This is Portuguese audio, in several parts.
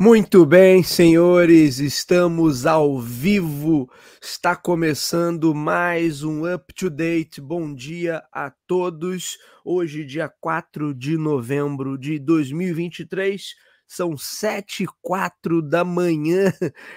Muito bem, senhores, estamos ao vivo. Está começando mais um Up to Date. Bom dia a todos. Hoje, dia 4 de novembro de 2023, são 7 e 4 da manhã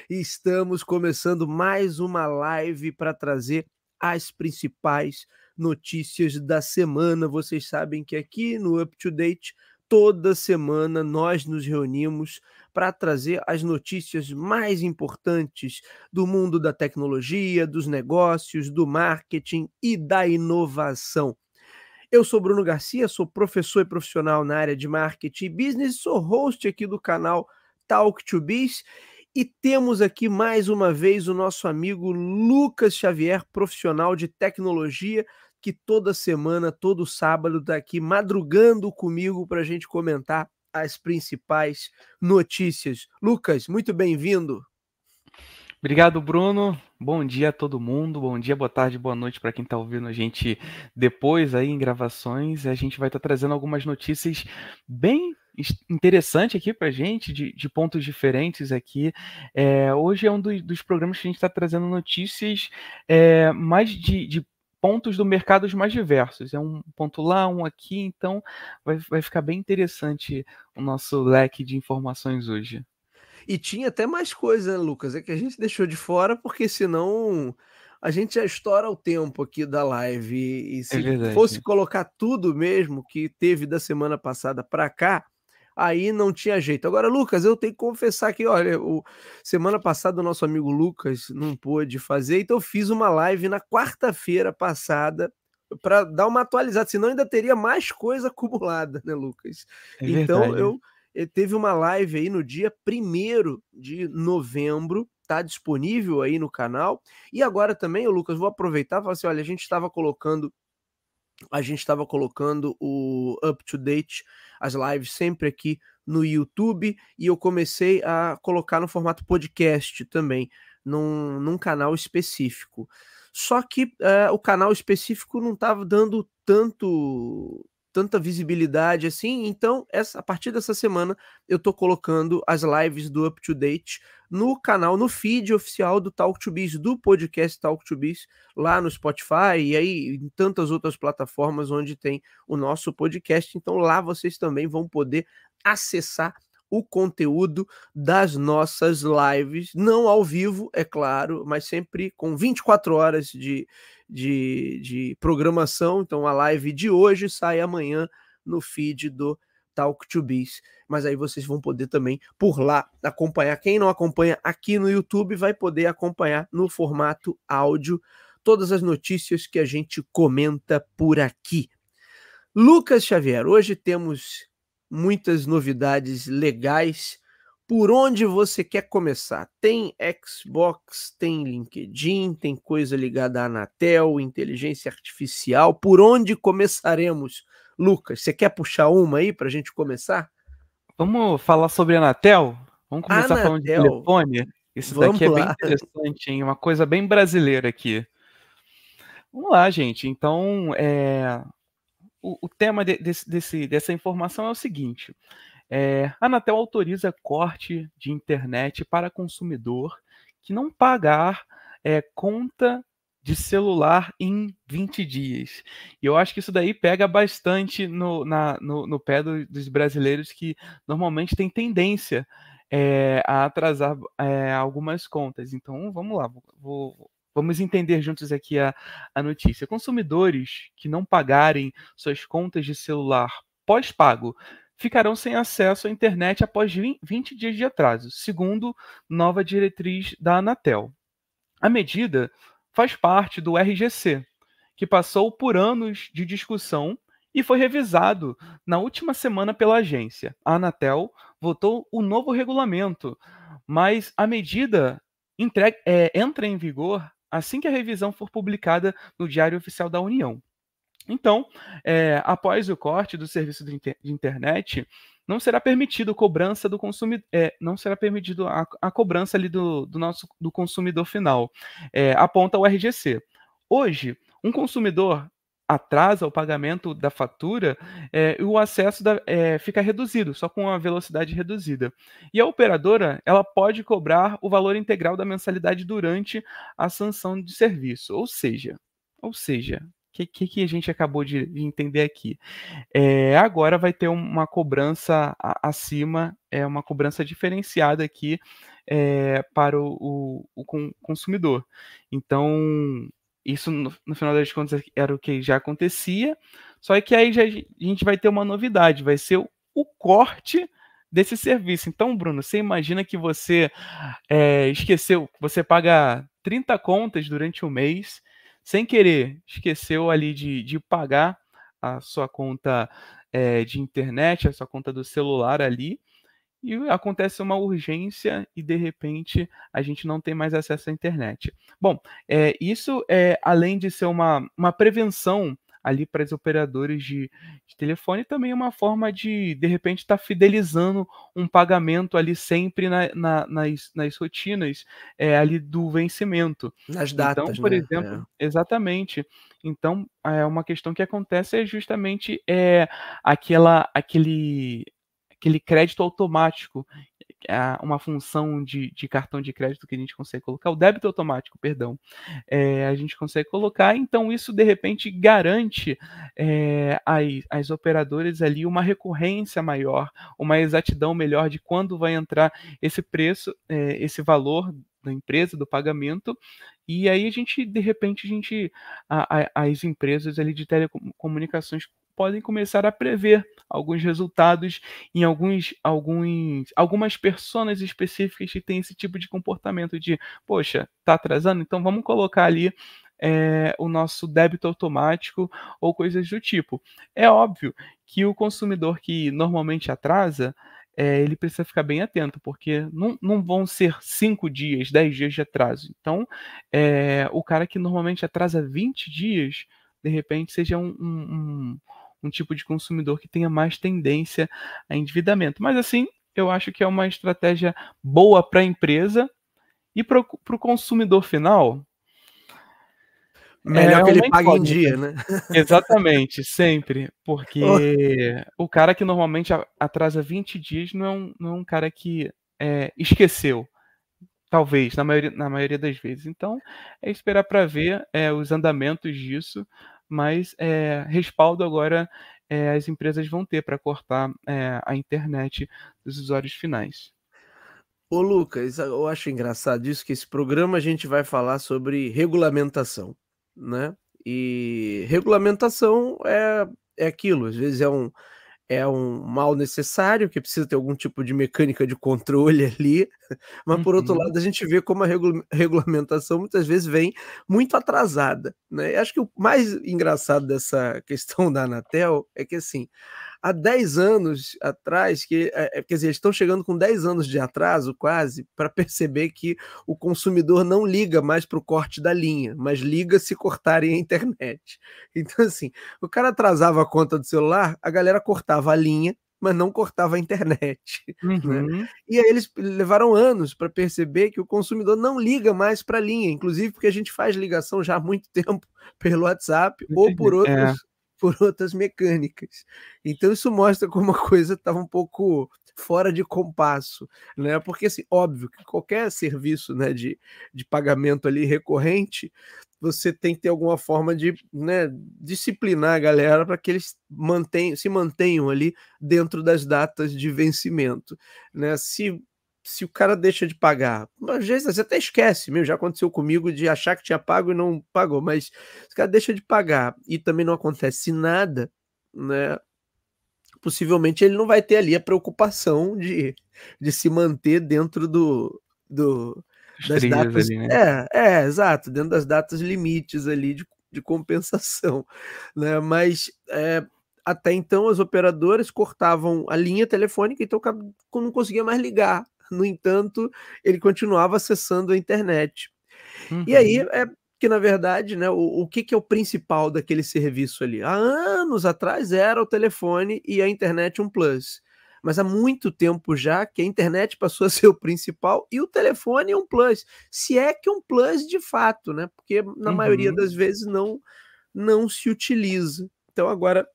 e estamos começando mais uma live para trazer as principais notícias da semana. Vocês sabem que aqui no Up to Date, toda semana nós nos reunimos para trazer as notícias mais importantes do mundo da tecnologia, dos negócios, do marketing e da inovação. Eu sou Bruno Garcia, sou professor e profissional na área de marketing e business, sou host aqui do canal Talk to Biz e temos aqui mais uma vez o nosso amigo Lucas Xavier, profissional de tecnologia, que toda semana, todo sábado, está aqui madrugando comigo para a gente comentar as principais notícias. Lucas, muito bem-vindo. Obrigado, Bruno. Bom dia a todo mundo. Bom dia, boa tarde, boa noite para quem está ouvindo a gente depois aí em gravações. A gente vai estar tá trazendo algumas notícias bem interessantes aqui para a gente, de, de, pontos diferentes aqui. É, hoje é um do, dos programas que a gente está trazendo notícias é, mais de, de pontos do mercado mais diversos. É um ponto lá, um aqui, então vai, vai ficar bem interessante o nosso leque de informações hoje. E tinha até mais coisa, né, Lucas? É que a gente deixou de fora, porque senão a gente já estoura o tempo aqui da live. E é se é fosse colocar tudo mesmo que teve da semana passada para cá, aí não tinha jeito. Agora, Lucas, eu tenho que confessar que, olha, o, semana passada o nosso amigo Lucas não pôde fazer, então eu fiz uma live na quarta-feira passada para dar uma atualizada, senão ainda teria mais coisa acumulada, né, Lucas? É então eu, eu eh, teve uma live aí no dia 1 de novembro, tá disponível aí no canal. E agora também, Lucas, vou aproveitar e falar assim: olha, a gente estava colocando a gente estava colocando o up to date, as lives sempre aqui no YouTube e eu comecei a colocar no formato podcast também, num, num canal específico. Só que uh, o canal específico não estava dando tanto tanta visibilidade assim. Então, essa, a partir dessa semana, eu tô colocando as lives do Up to Date no canal, no feed oficial do Talk to Biz, do podcast Talk to Biz, lá no Spotify e aí em tantas outras plataformas onde tem o nosso podcast. Então, lá vocês também vão poder acessar o conteúdo das nossas lives, não ao vivo, é claro, mas sempre com 24 horas de, de, de programação. Então a live de hoje sai amanhã no feed do Talk to Biz. Mas aí vocês vão poder também por lá acompanhar. Quem não acompanha aqui no YouTube vai poder acompanhar no formato áudio todas as notícias que a gente comenta por aqui. Lucas Xavier, hoje temos muitas novidades legais por onde você quer começar? Tem Xbox, tem LinkedIn, tem coisa ligada à Anatel, inteligência artificial. Por onde começaremos, Lucas? Você quer puxar uma aí para a gente começar? Vamos falar sobre a Anatel? Vamos começar Anatel. falando de telefone? Isso Vamos daqui é bem interessante, hein? Uma coisa bem brasileira aqui. Vamos lá, gente. Então, é... o, o, tema de, desse, desse, dessa informação é o seguinte: é, a Anatel autoriza corte de internet para consumidor que não pagar é, conta de celular em 20 dias. E eu acho que isso daí pega bastante no, na, no, no pé do, dos brasileiros que normalmente têm tendência é, a atrasar é, algumas contas. Então vamos lá, vou, vamos entender juntos aqui a, a notícia. Consumidores que não pagarem suas contas de celular pós-pago ficarão sem acesso à internet após 20 dias de atraso, segundo nova diretriz da Anatel. A medida faz parte do RGC, que passou por anos de discussão e foi revisado na última semana pela agência. A Anatel votou o novo regulamento, mas a medida é, entra em vigor assim que a revisão for publicada no Diário Oficial da União. Então, é, após o corte do serviço de, inter de internet, não será permitido cobrança do consumidor, é, não será permitido a, a, cobrança ali do, do nosso do consumidor final, é, aponta o RGC. Hoje, um consumidor atrasa o pagamento da fatura, é, o acesso da, é, fica reduzido, só com uma velocidade reduzida. E a operadora ela pode cobrar o valor integral da mensalidade durante a sanção de serviço. Ou seja, ou seja, o que, que, a gente acabou de, entender aqui? É, agora vai ter uma cobrança acima, é uma cobrança diferenciada aqui é, para o, o, o, consumidor. Então, isso no, no, final das contas era o que já acontecia, só que aí já, a gente vai ter uma novidade, vai ser o, o corte desse serviço. Então, Bruno, você imagina que você é, esqueceu, você paga 30 contas durante o mês sem querer, esqueceu ali de, de pagar a sua conta é, de internet, a sua conta do celular ali, e acontece uma urgência e de repente a gente não tem mais acesso à internet. Bom, é, isso é além de ser uma, uma prevenção ali para os operadores de, de, telefone, também é uma forma de, de repente, estar tá fidelizando um pagamento ali sempre na, na, nas, nas rotinas é, ali do vencimento. Nas então, datas, Então, por né? exemplo, é. exatamente. Então, é uma questão que acontece é justamente é, aquela, aquele, aquele crédito automático uma função de, de, cartão de crédito que a gente consegue colocar, o débito automático, perdão, é, a gente consegue colocar, então isso de repente garante é, às, às operadoras ali uma recorrência maior, uma exatidão melhor de quando vai entrar esse preço, é, esse valor da empresa, do pagamento, e aí a gente, de repente, a gente, a, a, as empresas ali de telecomunicações podem começar a prever alguns resultados em alguns, alguns, algumas pessoas específicas que têm esse tipo de comportamento de, poxa, tá atrasando, então vamos colocar ali é, o nosso débito automático ou coisas do tipo. É óbvio que o consumidor que normalmente atrasa, é, ele precisa ficar bem atento, porque não, não vão ser 5 dias, 10 dias de atraso. Então, é, o cara que normalmente atrasa 20 dias, de repente, seja um, um, um tipo de consumidor que tenha mais tendência a endividamento. Mas assim, eu acho que é uma estratégia boa para a empresa e para o consumidor final. Melhor é que ele pague em dia, né? Exatamente, sempre. Porque oh. o cara que normalmente atrasa 20 dias não é um, não é um cara que é, esqueceu. Talvez, na maioria, na maioria das vezes. Então, é esperar para ver é, os andamentos disso mas é, respaldo agora é, as empresas vão ter para cortar é, a internet dos usuários finais. Ô Lucas, eu acho engraçado isso que esse programa a gente vai falar sobre regulamentação, né? E regulamentação é, é aquilo, às vezes é um, é um mal necessário, que precisa ter algum tipo de mecânica de controle ali, mas por outro uhum. lado a gente vê como a regulamentação muitas vezes vem muito atrasada. Né? acho que o mais engraçado dessa questão da Anatel é que assim, há 10 anos atrás, que, é, quer dizer, estão chegando com 10 anos de atraso quase, para perceber que o consumidor não liga mais para o corte da linha, mas liga se cortarem a internet. Então, assim, o cara atrasava a conta do celular, a galera cortava a linha, mas não cortava a internet. Né? Uhum. Né? E aí eles levaram anos para perceber que o consumidor não liga mais para a linha, inclusive porque a gente faz ligação já há muito tempo pelo WhatsApp ou por outros, é por outras mecânicas. Então isso mostra como a coisa estava um pouco fora de compasso, né? Porque assim, óbvio que qualquer serviço, né, de, de pagamento ali recorrente, você tem que ter alguma forma de né, disciplinar a galera para que eles mantenham, se mantenham ali dentro das datas de vencimento, né? Se se o cara deixa de pagar, às vezes até esquece, meu, já aconteceu comigo de achar que tinha pago e não pagou, mas se o cara deixa de pagar e também não acontece nada, né? Possivelmente ele não vai ter ali a preocupação de, de se manter dentro do, do das datas. Ali, né? É, é, exato, dentro das datas limites ali de, de compensação, né? Mas é, até então as operadoras cortavam a linha telefônica, então não conseguia mais ligar no entanto, ele continuava acessando a internet. Uhum. E aí uhum. é que, na verdade, né, o, o que, que é o principal daquele serviço ali? Há anos atrás era o telefone e a internet um plus. Mas há muito tempo já que a internet passou a ser o principal e o telefone é um plus. Se é que um plus de fato, né? Porque na uhum. maioria das vezes não não se utiliza. Então agora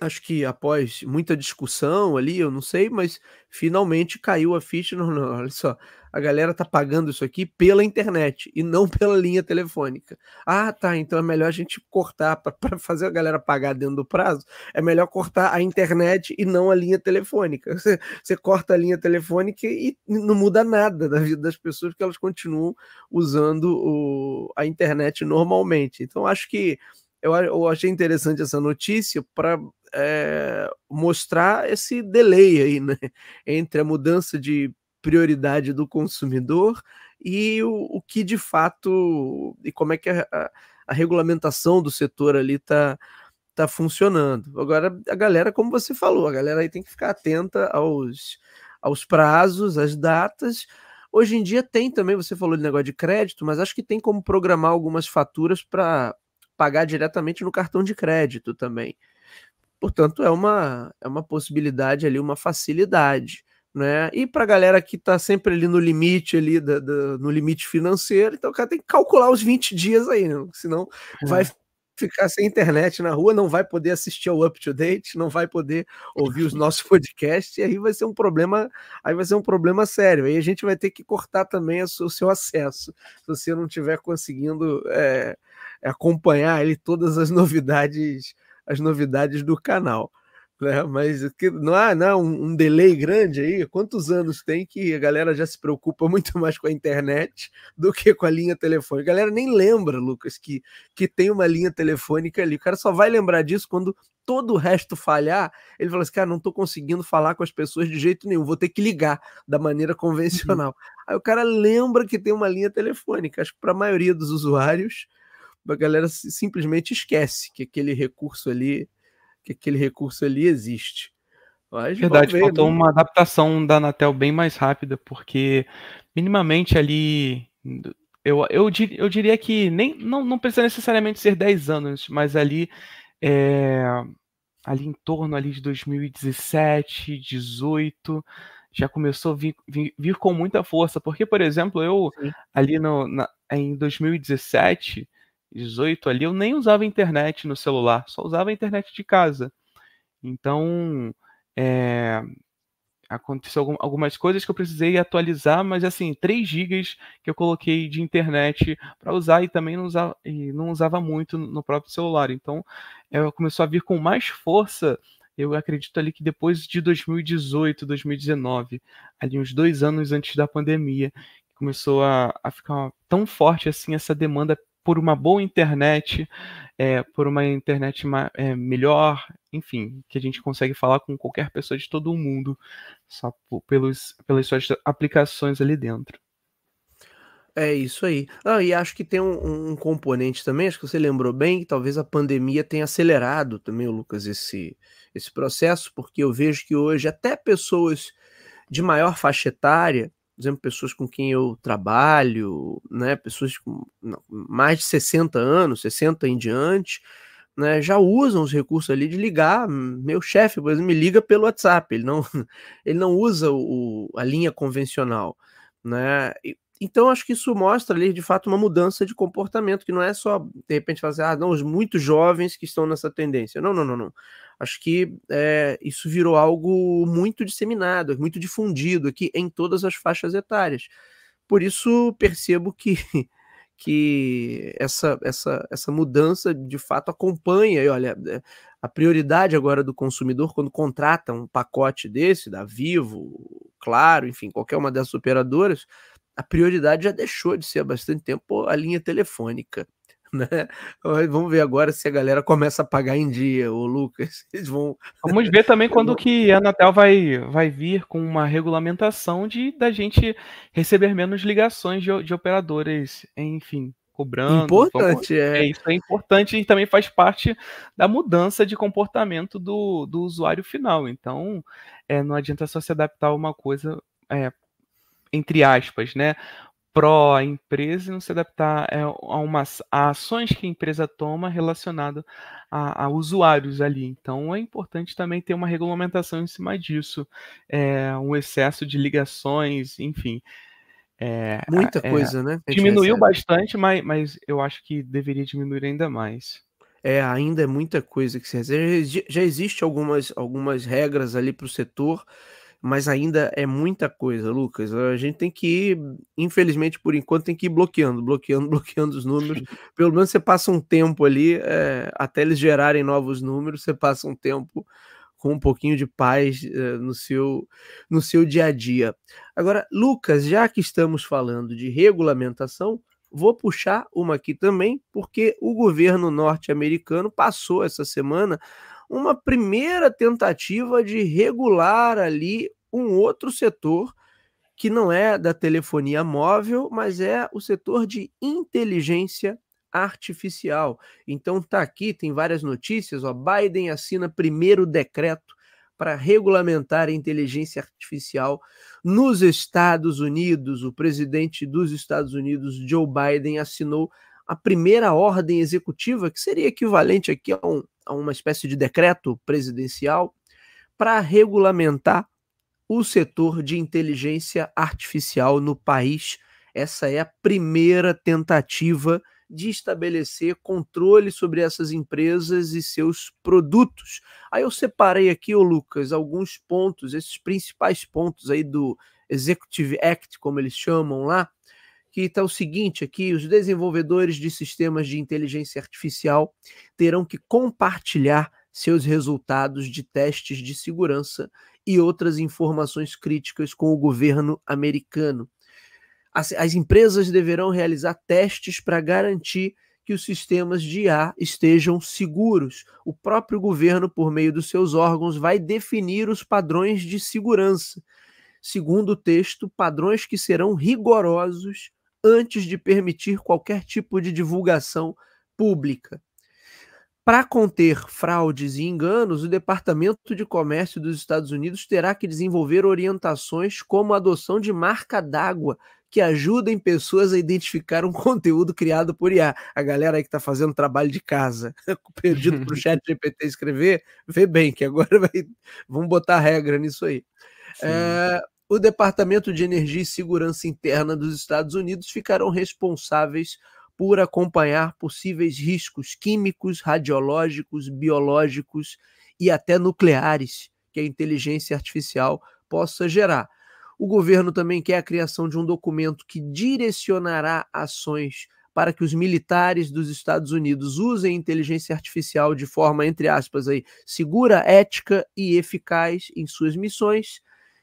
acho que após muita discussão ali, eu não sei, mas finalmente caiu a ficha. Não, não, olha só, a galera tá pagando isso aqui pela internet e não pela linha telefônica. Ah, tá, então é melhor a gente cortar para fazer a galera pagar dentro do prazo. É melhor cortar a internet e não a linha telefônica. Você, você corta a linha telefônica e não muda nada da vida das pessoas, porque elas continuam usando o, a internet normalmente. Então, acho que eu, achei interessante essa notícia para é, mostrar esse delay aí, né? Entre a mudança de prioridade do consumidor e o, o que de fato e como é que a, a, a regulamentação do setor ali está tá funcionando. Agora, a galera, como você falou, a galera aí tem que ficar atenta aos, aos prazos, às datas. Hoje em dia tem também, você falou de negócio de crédito, mas acho que tem como programar algumas faturas para pagar diretamente no cartão de crédito também. Portanto, é uma, é uma possibilidade ali, uma facilidade. Né? E para a galera que está sempre ali no limite ali da, da, no limite financeiro, então o cara tem que calcular os 20 dias aí, né? senão é. vai ficar sem internet na rua, não vai poder assistir ao up to date, não vai poder ouvir os nossos podcasts, e aí vai ser um problema, aí vai ser um problema sério. Aí a gente vai ter que cortar também o seu acesso, se você não estiver conseguindo é, acompanhar ali todas as novidades, as novidades do canal. Né? Mas que, não há não, um, um delay grande aí. Quantos anos tem que a galera já se preocupa muito mais com a internet do que com a linha telefônica? A galera nem lembra, Lucas, que, que tem uma linha telefônica ali. O cara só vai lembrar disso quando todo o resto falhar. Ele fala assim: cara, não estou conseguindo falar com as pessoas de jeito nenhum, vou ter que ligar da maneira uhum. convencional. Uhum. Aí o cara lembra que tem uma linha telefônica. Acho que para a maioria dos usuários a galera simplesmente esquece que aquele recurso ali, que aquele recurso ali existe. Mas, Verdade, ver, faltou né? uma adaptação da Anatel bem mais rápida, porque minimamente ali eu, eu, eu diria que nem não, não precisa necessariamente ser 10 anos, mas ali é, ali em torno ali de 2017, 18, já começou a vir, vir, vir com muita força, porque, por exemplo, eu Sim. ali no, na, em 2017 18 ali, eu nem usava internet no celular, só usava a internet de casa. Então, é, aconteceu algumas coisas que eu precisei atualizar, mas assim, 3 GB que eu coloquei de internet para usar e também não usava, e não usava muito no próprio celular. Então, é, começou a vir com mais força. Eu acredito ali que depois de 2018, 2019, ali uns dois anos antes da pandemia, começou a, a ficar tão forte assim essa demanda por uma boa internet, é, por uma internet é, melhor, enfim, que a gente consegue falar com qualquer pessoa de todo o mundo, só pelos, pelas suas aplicações ali dentro. É isso aí. Ah, e acho que tem um, um, componente também, acho que você lembrou bem, que talvez a pandemia tenha acelerado também, Lucas, esse, esse processo, porque eu vejo que hoje até pessoas de maior faixa etária por exemplo, pessoas com quem eu trabalho, né, pessoas com mais de 60 anos, 60 em diante, né, já usam os recursos ali de ligar. Meu chefe, por exemplo, me liga pelo WhatsApp, ele não, ele não usa o, a linha convencional. Né? Então, acho que isso mostra ali, de fato, uma mudança de comportamento, que não é só, de repente, fazer, ah, não, os muito jovens que estão nessa tendência. Não, não, não, não acho que é, isso virou algo muito disseminado, muito difundido aqui em todas as faixas etárias. Por isso percebo que, que essa, essa, essa mudança de fato acompanha. E olha, é, a prioridade agora do consumidor quando contrata um pacote desse, da Vivo, Claro, enfim, qualquer uma dessas operadoras, a prioridade já deixou de ser há bastante tempo a linha telefônica. né? Vamos ver agora se a galera começa a pagar em dia, o Lucas. Eles vão. Vamos ver também quando que a Anatel vai, vai vir com uma regulamentação de da gente receber menos ligações de, de operadoras, enfim, cobrando. Importante, é. é. Isso é importante e também faz parte da mudança de comportamento do, do usuário final. Então, é, não adianta só se adaptar a uma coisa. É, entre aspas, né? Pró a empresa e não se adaptar é, a, umas, a ações que a empresa toma relacionado a, a, usuários ali. Então é importante também ter uma regulamentação em cima disso, é, um excesso de ligações, enfim. É, Muita é, coisa, né? Diminuiu bastante, mas, mas eu acho que deveria diminuir ainda mais. É, ainda é muita coisa que se reserva. Já existe algumas, algumas regras ali para o setor, mas ainda é muita coisa, Lucas. A gente tem que ir, infelizmente, por enquanto, tem que ir bloqueando, bloqueando, bloqueando os números. Pelo menos você passa um tempo ali, é, até eles gerarem novos números, você passa um tempo com um pouquinho de paz é, no, seu, no seu dia a dia. Agora, Lucas, já que estamos falando de regulamentação, Vou puxar uma aqui também, porque o governo norte-americano passou essa semana uma primeira tentativa de regular ali um outro setor que não é da telefonia móvel, mas é o setor de inteligência artificial. Então tá aqui, tem várias notícias, ó, Biden assina primeiro decreto para regulamentar a inteligência artificial nos Estados Unidos. O presidente dos Estados Unidos, Joe Biden, assinou a primeira ordem executiva, que seria equivalente aqui a, um, a uma espécie de decreto presidencial, para regulamentar o setor de inteligência artificial no país. Essa é a primeira tentativa de estabelecer controle sobre essas empresas e seus produtos. Aí eu separei aqui, ô Lucas, alguns pontos, esses principais pontos aí do Executive Act, como eles chamam lá, que está o seguinte aqui: os desenvolvedores de sistemas de inteligência artificial terão que compartilhar seus resultados de testes de segurança e outras informações críticas com o governo americano as, as empresas deverão realizar testes para garantir que os sistemas de IA estejam seguros. O próprio governo, por meio dos seus órgãos, vai definir os padrões de segurança. Segundo o texto, padrões que serão rigorosos antes de permitir qualquer tipo de divulgação pública. Para conter fraudes e enganos, o Departamento de Comércio dos Estados Unidos terá que desenvolver orientações como a adoção de marca d'água que ajudem pessoas a identificar um conteúdo criado por IA. A galera aí que está fazendo trabalho de casa, perdido para o chat GPT escrever, vê bem que agora vai, vamos botar regra nisso aí. É, o Departamento de Energia e Segurança Interna dos Estados Unidos ficarão responsáveis por acompanhar possíveis riscos químicos, radiológicos, biológicos e até nucleares que a inteligência artificial possa gerar. O governo também quer a criação de um documento que direcionará ações para que os militares dos Estados Unidos usem inteligência artificial de forma, entre aspas, aí, segura, ética e eficaz em suas missões.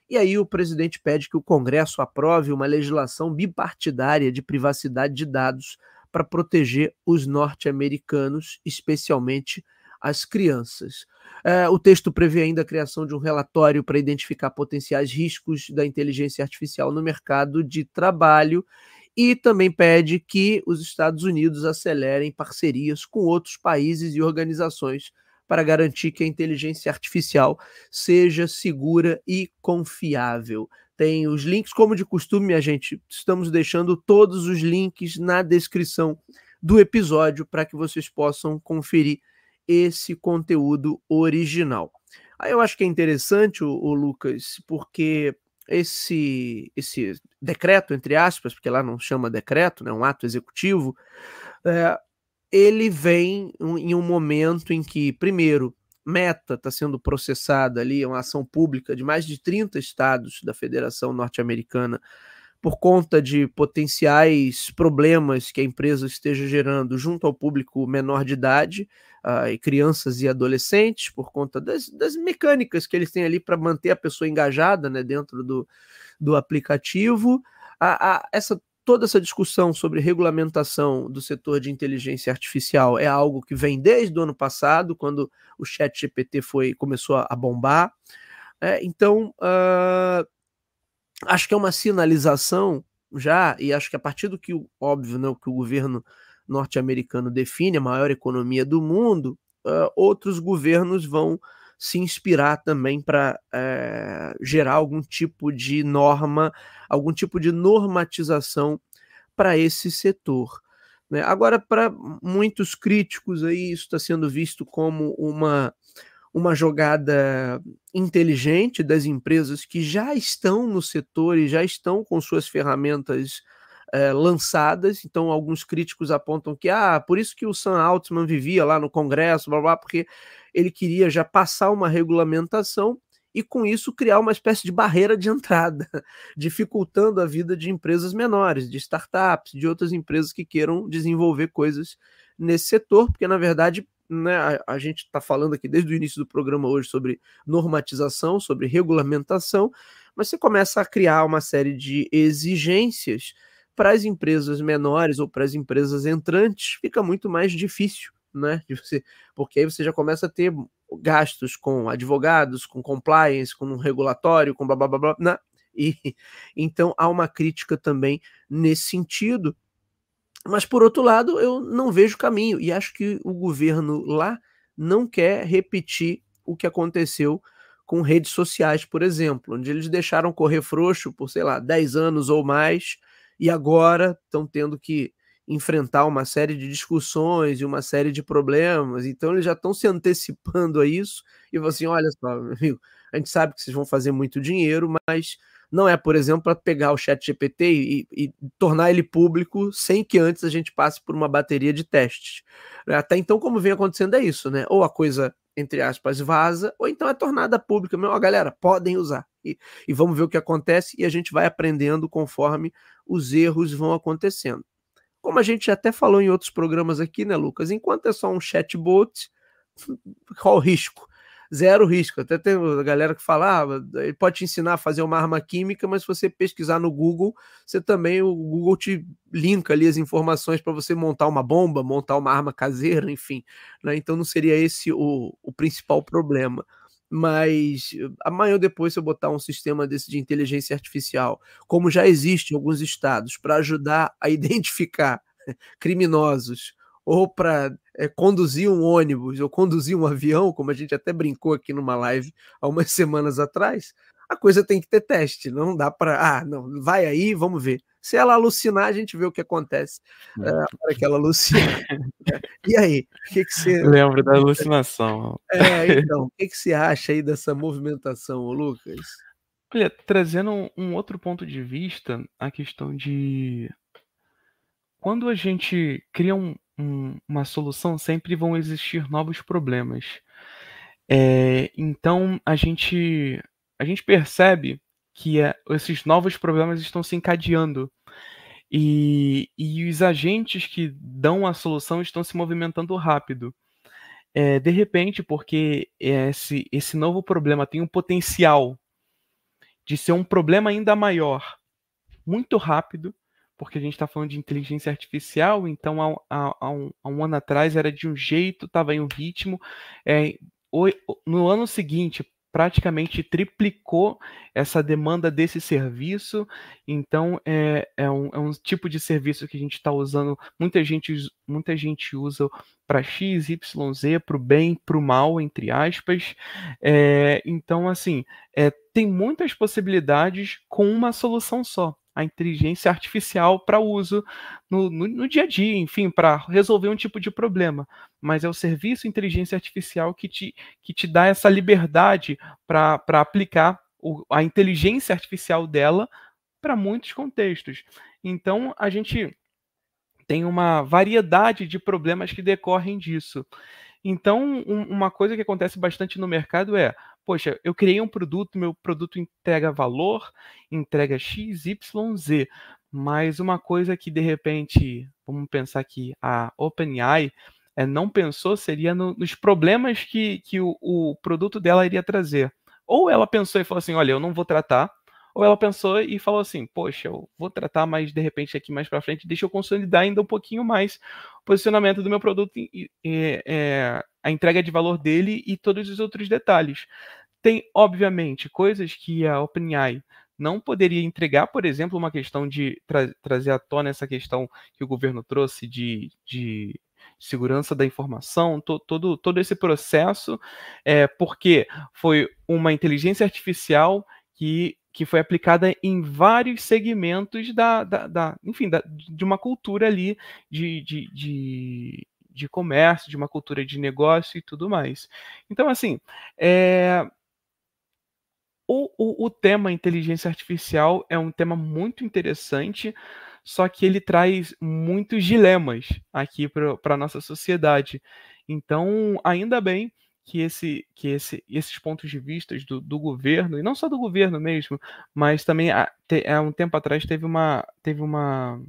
E aí o presidente pede que o Congresso aprove uma legislação bipartidária de privacidade de dados para proteger os norte-americanos, especialmente as crianças. É, o texto prevê ainda a criação de um relatório para identificar potenciais riscos da inteligência artificial no mercado de trabalho e também pede que os Estados Unidos acelerem parcerias com outros países e organizações para garantir que a inteligência artificial seja segura e confiável. Tem os links, como de costume, minha gente, estamos deixando todos os links na descrição do episódio para que vocês possam conferir esse conteúdo original. Aí eu acho que é interessante, o, o Lucas, porque esse, esse decreto, entre aspas, porque lá não chama decreto, né, um ato executivo, é, ele vem em um momento em que, primeiro, Meta está sendo processada ali, é uma ação pública de mais de 30 estados da Federação Norte-Americana por conta de potenciais problemas que a empresa esteja gerando junto ao público menor de idade, uh, e crianças e adolescentes, por conta das, das mecânicas que eles têm ali para manter a pessoa engajada né, dentro do, do aplicativo. A, a, essa toda essa discussão sobre regulamentação do setor de inteligência artificial é algo que vem desde o ano passado, quando o Chat GPT foi, começou a bombar. É, então, uh, acho que é uma sinalização já, e acho que a partir do que, óbvio, né, que o governo norte-americano define a maior economia do mundo, uh, outros governos vão se inspirar também para uh, eh, gerar algum tipo de norma, algum tipo de normatização para esse setor. Né? Agora, para muitos críticos, aí, isso está sendo visto como uma uma jogada inteligente das empresas que já estão no setor e já estão com suas ferramentas é, lançadas. Então, alguns críticos apontam que, ah, por isso que o Sam Altman vivia lá no Congresso, blá, blá, porque ele queria já passar uma regulamentação e com isso criar uma espécie de barreira de entrada, dificultando a vida de empresas menores, de startups, de outras empresas que queiram desenvolver coisas nesse setor, porque na verdade né, a, a gente está falando aqui desde o início do programa hoje sobre normatização, sobre regulamentação, mas você começa a criar uma série de exigências para as empresas menores ou para as empresas entrantes, fica muito mais difícil, né? De você, porque aí você já começa a ter gastos com advogados, com compliance, com um regulatório, com blá blá blá blá, né? E então há uma crítica também nesse sentido. Mas por outro lado, eu não vejo caminho e acho que o governo lá não quer repetir o que aconteceu com redes sociais, por exemplo, onde eles deixaram correr frouxo por, sei lá, 10 anos ou mais e agora estão tendo que enfrentar uma série de discussões e uma série de problemas. Então eles já estão se antecipando a isso e vão assim: olha só, meu amigo, a gente sabe que vocês vão fazer muito dinheiro, mas não é, por exemplo, para pegar o chat GPT e, e, tornar ele público sem que antes a gente passe por uma bateria de testes. Até então, como vem acontecendo, é isso, né? Ou a coisa, entre aspas, vaza, ou então é tornada pública. Meu, ó, galera, podem usar. E, e vamos ver o que acontece e a gente vai aprendendo conforme os erros vão acontecendo. Como a gente até falou em outros programas aqui, né, Lucas? Enquanto é só um chatbot, qual o risco? zero risco. Até tem a galera que fala, ah, ele pode te ensinar a fazer uma arma química, mas se você pesquisar no Google, você também, o Google te linka ali as informações para você montar uma bomba, montar uma arma caseira, enfim. Né? Então não seria esse o, o principal problema mas amanhã depois, se eu botar um sistema desse de inteligência artificial, como já existe em alguns estados, para ajudar a identificar criminosos ou para é, conduzir um ônibus ou conduzir um avião, como a gente até brincou aqui numa live há umas semanas atrás, a coisa tem que ter teste, não dá para, ah, não, vai aí, vamos ver. Se ela alucinar, a gente vê o que acontece é, a hora que ela alucina. e aí, o que, que você. Lembro da alucinação. É, então, o que, que você acha aí dessa movimentação, Lucas? Olha, trazendo um, um outro ponto de vista, a questão de. Quando a gente cria um, um, uma solução, sempre vão existir novos problemas. É, então a gente a gente percebe que é, esses novos problemas estão se encadeando e, e os agentes que dão a solução estão se movimentando rápido. É, de repente, porque esse, esse novo problema tem um potencial de ser um problema ainda maior, muito rápido, porque a gente está falando de inteligência artificial, então há, há, há, um, há, um, ano atrás era de um jeito, estava em um ritmo. É, no ano seguinte, praticamente triplicou essa demanda desse serviço. Então, é, é, um, é um tipo de serviço que a gente está usando, muita gente, muita gente usa para X, Y, Z, para o bem, para o mal, entre aspas. É, então, assim, é, tem muitas possibilidades com uma solução só a inteligência artificial para uso no, no, no, dia a dia, enfim, para resolver um tipo de problema. Mas é o serviço inteligência artificial que te, que te dá essa liberdade para aplicar o, a inteligência artificial dela para muitos contextos. Então, a gente tem uma variedade de problemas que decorrem disso. Então, um, uma coisa que acontece bastante no mercado é poxa, eu criei um produto, meu produto entrega valor, entrega X, Y, Z. Mas uma coisa que de repente, vamos pensar que a OpenAI é, não pensou seria no, nos problemas que, que o, o produto dela iria trazer. Ou ela pensou e falou assim: olha, eu não vou tratar, ou ela pensou e falou assim: Poxa, eu vou tratar, mas de repente aqui mais para frente, deixa eu consolidar ainda um pouquinho mais o posicionamento do meu produto e, e é, a entrega de valor dele e todos os outros detalhes. Tem, obviamente, coisas que a OpenAI não poderia entregar, por exemplo, uma questão de tra trazer à tona essa questão que o governo trouxe de, de segurança da informação, to, todo, todo esse processo, é, porque foi uma inteligência artificial que, que foi aplicada em vários segmentos da, da, da enfim, da, de uma cultura ali de, de, de, de comércio, de uma cultura de negócio e tudo mais. Então, assim, é, o, o, o tema inteligência artificial é um tema muito interessante, só que ele traz muitos dilemas aqui para a nossa sociedade. Então, ainda bem que, esse, que esse, esses pontos de vista do, do, governo, e não só do governo mesmo, mas também há, há um tempo atrás teve uma, teve uma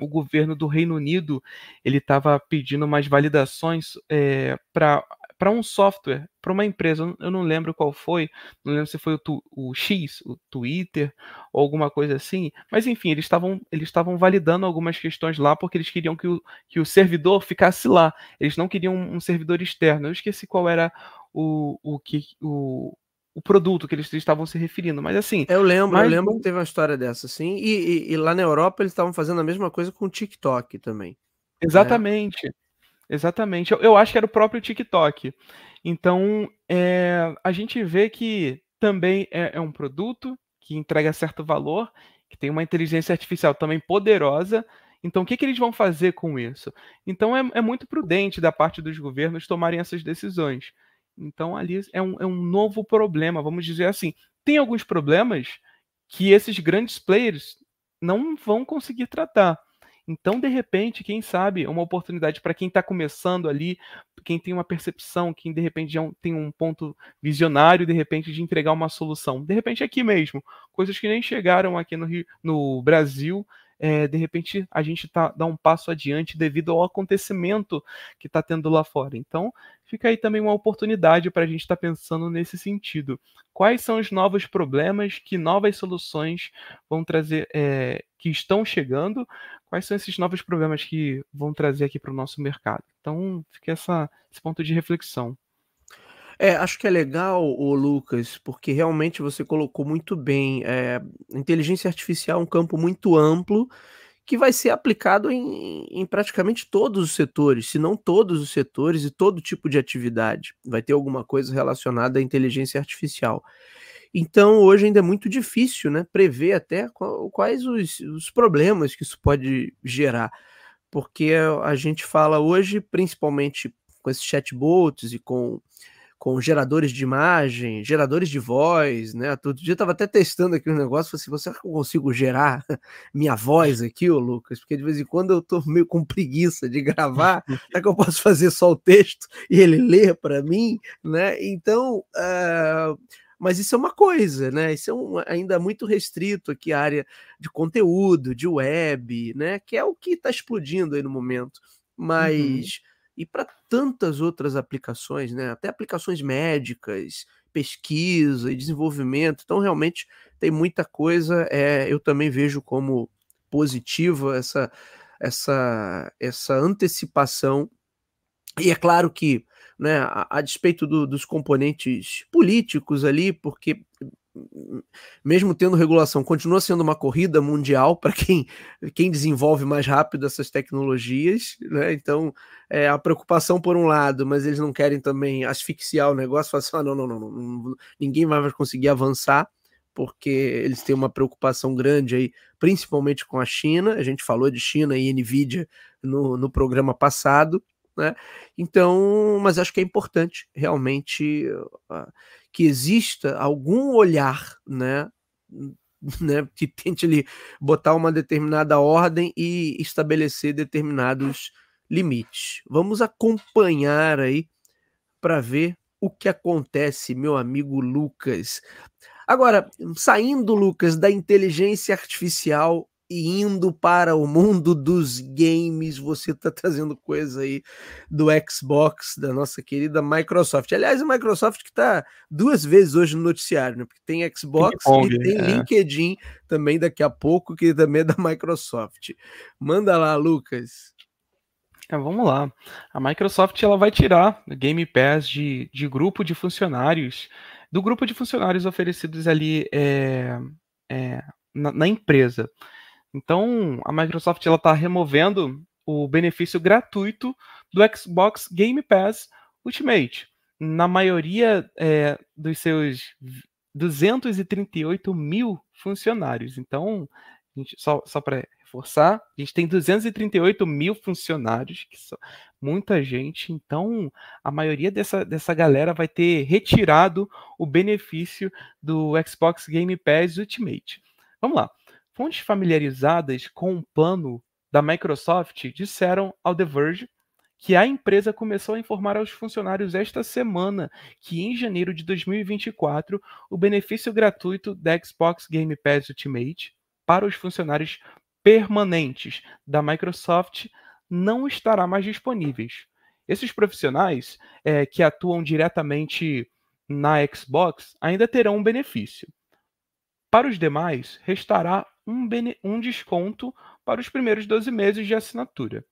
o governo do Reino Unido ele estava pedindo umas validações é, para para um software, para uma empresa, eu não lembro qual foi, não lembro se foi o, tu, o X, o Twitter, ou alguma coisa assim, mas enfim, eles estavam eles estavam validando algumas questões lá porque eles queriam que o, que o servidor ficasse lá, eles não queriam um servidor externo, eu esqueci qual era o, o que o, o produto que eles estavam se referindo, mas assim. Eu lembro, mas... eu lembro que teve uma história dessa, assim, e, e, e lá na Europa eles estavam fazendo a mesma coisa com o TikTok também. Né? Exatamente. Né? Exatamente. Eu, eu, acho que era o próprio TikTok. Então, é, a gente vê que também é, é, um produto que entrega certo valor, que tem uma inteligência artificial também poderosa. Então, o que, que eles vão fazer com isso? Então, é, é muito prudente da parte dos governos tomarem essas decisões. Então, ali é um, é um novo problema, vamos dizer assim. Tem alguns problemas que esses grandes players não vão conseguir tratar. Então, de repente, quem sabe, uma oportunidade para quem está começando ali, quem tem uma percepção, quem de repente já tem um ponto visionário, de repente, de entregar uma solução. De repente, aqui mesmo, coisas que nem chegaram aqui no, Rio, no Brasil, é, de repente a gente tá, dá um passo adiante devido ao acontecimento que está tendo lá fora. Então, fica aí também uma oportunidade para a gente estar tá pensando nesse sentido. Quais são os novos problemas, que novas soluções vão trazer, é, que estão chegando, quais são esses novos problemas que vão trazer aqui para o nosso mercado. Então, fica essa, esse ponto de reflexão. É, acho que é legal, o Lucas, porque realmente você colocou muito bem. É, inteligência artificial é um campo muito amplo que vai ser aplicado em, em, praticamente todos os setores, se não todos os setores e todo tipo de atividade. Vai ter alguma coisa relacionada à inteligência artificial. Então, hoje ainda é muito difícil né, prever até quais os, os problemas que isso pode gerar, porque a gente fala hoje, principalmente com esses chatbots e com com geradores de imagem, geradores de voz, né? Todo dia eu estava até testando aqui um negócio, falei assim, você que eu consigo gerar minha voz aqui, ô Lucas? Porque de vez em quando eu estou meio com preguiça de gravar, será que eu posso fazer só o texto e ele ler para mim, né? Então, uh, mas isso é uma coisa, né? Isso é um, ainda muito restrito aqui a área de conteúdo, de web, né? Que é o que está explodindo aí no momento. Uhum. Mas uhum e para tantas outras aplicações, né? Até aplicações médicas, pesquisa e desenvolvimento. Então, realmente tem muita coisa. É, eu também vejo como positiva essa, essa, essa antecipação. E é claro que, né, a, a despeito do, dos componentes políticos ali, porque mesmo tendo regulação, continua sendo uma corrida mundial para quem, quem desenvolve mais rápido essas tecnologias, né? Então, é, a preocupação por um lado, mas eles não querem também asfixiar o negócio, falar assim, ah, não, não, não, não, ninguém vai conseguir avançar, porque eles têm uma preocupação grande aí, principalmente com a China. A gente falou de China e Nvidia no, no programa passado, né? Então, mas acho que é importante realmente uh, que exista algum olhar, né? Né, que tente ali botar uma determinada ordem e estabelecer determinados limites. Vamos acompanhar aí para ver o que acontece, meu amigo Lucas. Agora, saindo, Lucas, da inteligência artificial e indo para o mundo dos games, você está trazendo coisa aí do Xbox, da nossa querida Microsoft. Aliás, a Microsoft que está duas vezes hoje no noticiário, né? Porque tem Xbox e tem é. LinkedIn também daqui a pouco, que também é da Microsoft. Manda lá, Lucas. É, vamos lá. A Microsoft ela vai tirar o Game Pass de, de grupo de funcionários, do grupo de funcionários oferecidos ali é, é, na, na empresa. Então, a Microsoft ela está removendo o benefício gratuito do Xbox Game Pass Ultimate. Na maioria é, dos seus 238 mil funcionários. Então, gente, só, só para reforçar, a gente tem 238 mil funcionários, que são muita gente. Então, a maioria dessa, dessa galera vai ter retirado o benefício do Xbox Game Pass Ultimate. Vamos lá. Fontes familiarizadas com o plano da Microsoft disseram ao The Verge que a empresa começou a informar aos funcionários esta semana que em janeiro de 2024 o benefício gratuito da Xbox Game Pass Ultimate para os funcionários permanentes da Microsoft não estará mais disponíveis. Esses profissionais é, que atuam diretamente na Xbox ainda terão um benefício. Para os demais, restará um, um desconto para os primeiros 12 meses de assinatura.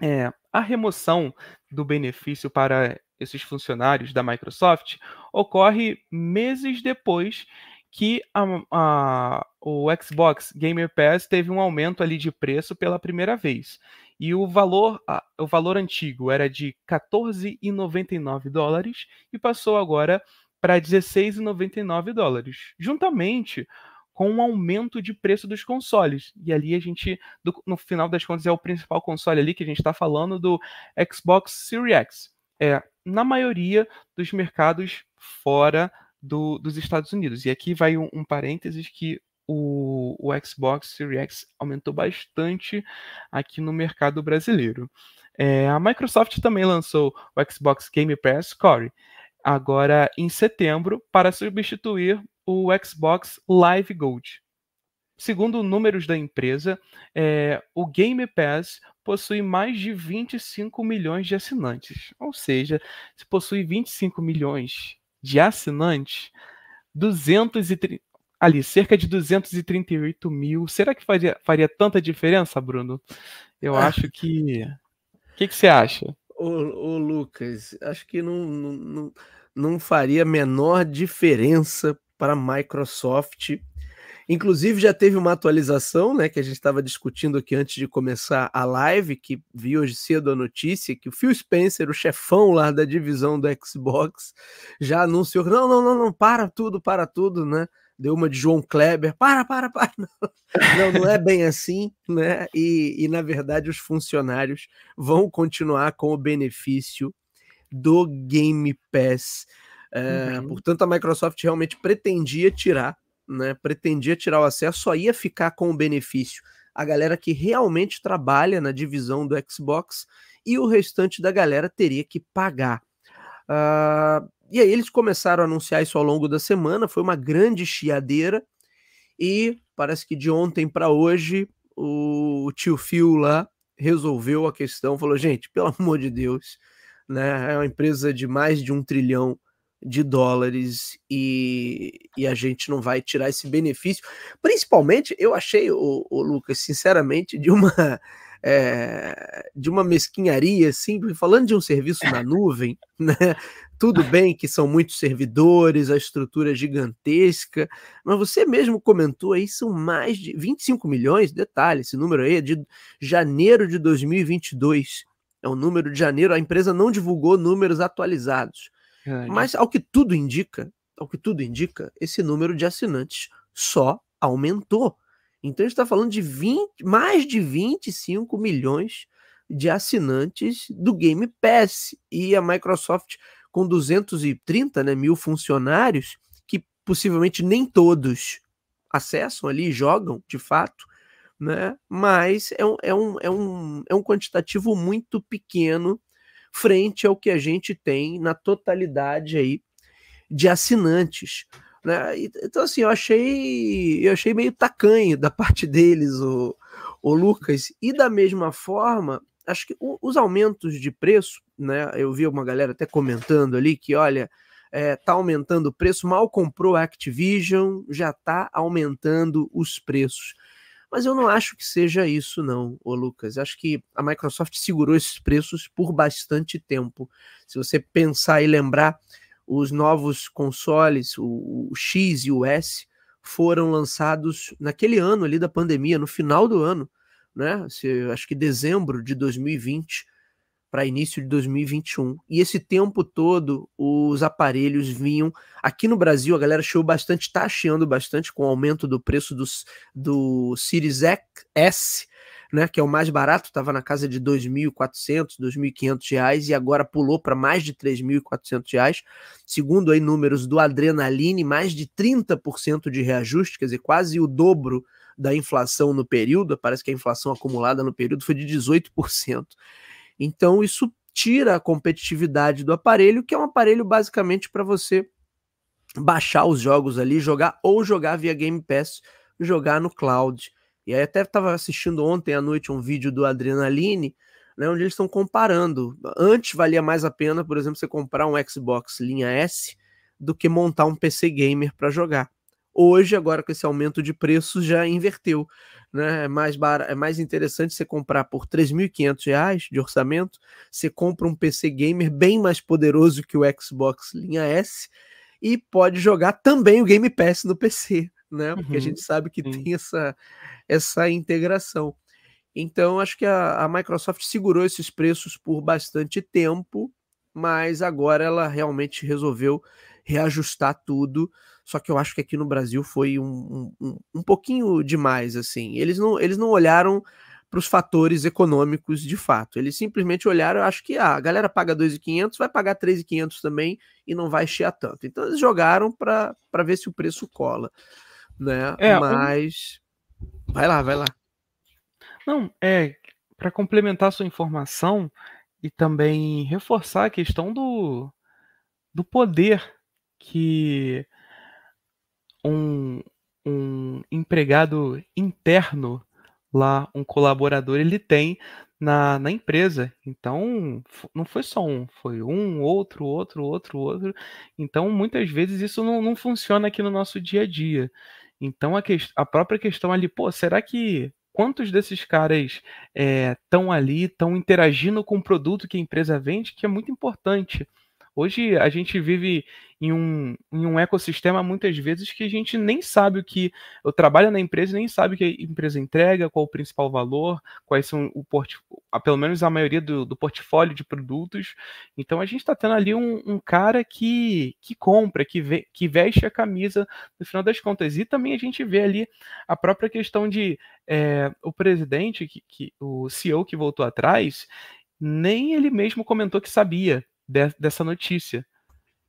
É, a remoção do benefício para esses funcionários da Microsoft ocorre meses depois que a, a, o Xbox Game Pass teve um aumento ali de preço pela primeira vez. E o valor, a, o valor antigo era de 14,99 dólares e passou agora para 16,99 dólares, juntamente com um aumento de preço dos consoles. E ali a gente, do, no final das contas, é o principal console ali que a gente está falando do Xbox Series X. É, na maioria dos mercados fora do, dos Estados Unidos. E aqui vai um, um parênteses que o, o, Xbox Series X aumentou bastante aqui no mercado brasileiro. É, a Microsoft também lançou o Xbox Game Pass Core, agora em setembro, para substituir o Xbox Live Gold. Segundo números da empresa, é, o Game Pass possui mais de 25 milhões de assinantes. Ou seja, se possui 25 milhões de assinantes, 230, ali, cerca de 238 mil. Será que faria, faria tanta diferença, Bruno? Eu ah. acho que. O que, que, você acha? Ô, ô Lucas, acho que não, não, não faria a menor diferença para a Microsoft. Inclusive, já teve uma atualização, né, que a gente estava discutindo aqui antes de começar a live, que vi hoje cedo a notícia que o Phil Spencer, o chefão lá da divisão do Xbox, já anunciou: não, não, não, não, para tudo, para tudo, né? Deu uma de João Kleber, para, para, para. Não, não é bem assim, né? E, e na verdade, os funcionários vão continuar com o benefício do Game Pass é, uhum. Portanto, a Microsoft realmente pretendia tirar, né? Pretendia tirar o acesso, só ia ficar com o benefício a galera que realmente trabalha na divisão do Xbox e o restante da galera teria que pagar. Uh, e aí eles começaram a anunciar isso ao longo da semana, foi uma grande chiadeira e parece que de ontem para hoje o tio Phil lá resolveu a questão, falou gente, pelo amor de Deus, né? É uma empresa de mais de um trilhão de dólares e, e a gente não vai tirar esse benefício. Principalmente, eu achei, o, o Lucas, sinceramente, de uma é, de uma mesquinharia, assim, falando de um serviço na nuvem, né? Tudo bem que são muitos servidores, a estrutura é gigantesca, mas você mesmo comentou aí, são mais de 25 milhões, detalhe, esse número aí é de janeiro de 2022, é o número de janeiro, a empresa não divulgou números atualizados, mas ao que tudo indica, ao que tudo indica, esse número de assinantes só aumentou. Então a gente está falando de 20, mais de 25 milhões de assinantes do Game Pass e a Microsoft com 230 né, mil funcionários que possivelmente nem todos acessam ali, jogam de fato, né? Mas é um, é um, é um, é um quantitativo muito pequeno frente ao que a gente tem na totalidade aí de assinantes. Né? Então, assim, eu achei, eu achei meio tacanho da parte deles, o, o Lucas, e da mesma forma, acho que os aumentos de preço, né? Eu vi uma galera até comentando ali que, olha, é, tá aumentando o preço, mal comprou a Activision, já tá aumentando os preços. Mas eu não acho que seja isso, não, ô Lucas. Acho que a Microsoft segurou esses preços por bastante tempo. Se você pensar e lembrar, os novos consoles, o, o X e o S, foram lançados naquele ano ali da pandemia, no final do ano, né? Se, acho que dezembro de 2020 para início de 2021. E esse tempo todo os aparelhos vinham. Aqui no Brasil, a galera achou bastante, está achando bastante com o aumento do preço dos, do Series S, né, que é o mais barato, estava na casa de R$ 2.400, R$ 2.500 e agora pulou para mais de R$ 3.400. Segundo aí números do Adrenaline, mais de 30% de reajuste, quer dizer, quase o dobro da inflação no período, parece que a inflação acumulada no período foi de 18%. Então, isso tira a competitividade do aparelho, que é um aparelho basicamente para você baixar os jogos ali, jogar ou jogar via Game Pass, jogar no cloud. E aí até estava assistindo ontem à noite um vídeo do Adrenaline, né, onde eles estão comparando. Antes valia mais a pena, por exemplo, você comprar um Xbox linha S do que montar um PC gamer para jogar. Hoje, agora com esse aumento de preços, já inverteu. Né? É, mais bar... é mais interessante você comprar por R$ 3.500 de orçamento. Você compra um PC gamer bem mais poderoso que o Xbox linha S e pode jogar também o Game Pass no PC, né? Porque uhum, a gente sabe que sim. tem essa, essa integração. Então, acho que a, a Microsoft segurou esses preços por bastante tempo, mas agora ela realmente resolveu reajustar tudo. Só que eu acho que aqui no Brasil foi um, um, um pouquinho demais, assim. Eles não, eles não olharam para os fatores econômicos de fato. Eles simplesmente olharam, acho que ah, a galera paga 2.500, vai pagar 3.500 também e não vai chiar tanto. Então eles jogaram para ver se o preço cola, né? É, Mas um... vai lá, vai lá. Não, é para complementar a sua informação e também reforçar a questão do, do poder que um, um empregado interno lá, um colaborador, ele tem na, na empresa. Então, não foi só um, foi um, outro, outro, outro, outro. Então, muitas vezes isso não, não funciona aqui no nosso dia a dia. Então, a, que, a própria questão ali, pô, será que quantos desses caras estão é, ali, estão interagindo com o produto que a empresa vende, que é muito importante. Hoje a gente vive em um, em um ecossistema muitas vezes que a gente nem sabe o que. Eu trabalho na empresa nem sabe o que a empresa entrega, qual o principal valor, quais são o portfólio, pelo menos a maioria do, do portfólio de produtos. Então a gente está tendo ali um, um, cara que, que compra, que, ve, que veste a camisa no final das contas. E também a gente vê ali a própria questão de é, o presidente, que, que, o CEO que voltou atrás, nem ele mesmo comentou que sabia de, dessa notícia.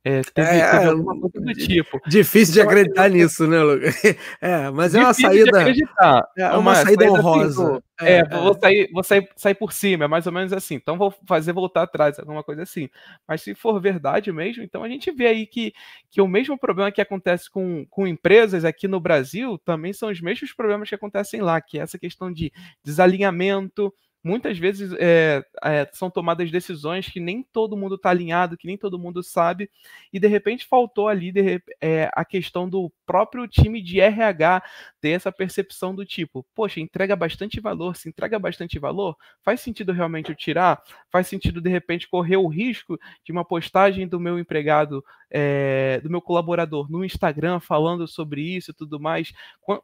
É, teve, é, teve alguma coisa do tipo. Difícil de então, acreditar nisso, né, Lucas? É, mas é uma saída. É, é uma, uma saída honrosa. Assim, é, é, vou, sair, vou sair, sair por cima, é mais ou menos assim. Então vou fazer voltar atrás, alguma coisa assim. Mas se for verdade mesmo, então a gente vê aí que, que o mesmo problema que acontece com, com empresas aqui no Brasil também são os mesmos problemas que acontecem lá, que é essa questão de desalinhamento muitas vezes é, é, são tomadas decisões que nem todo mundo está alinhado, que nem todo mundo sabe, e de repente faltou ali de, é, a questão do próprio time de RH ter essa percepção do tipo, poxa, entrega bastante valor, se entrega bastante valor, faz sentido realmente eu tirar? Faz sentido de repente correr o risco de uma postagem do meu empregado, é, do meu colaborador no Instagram falando sobre isso e tudo mais?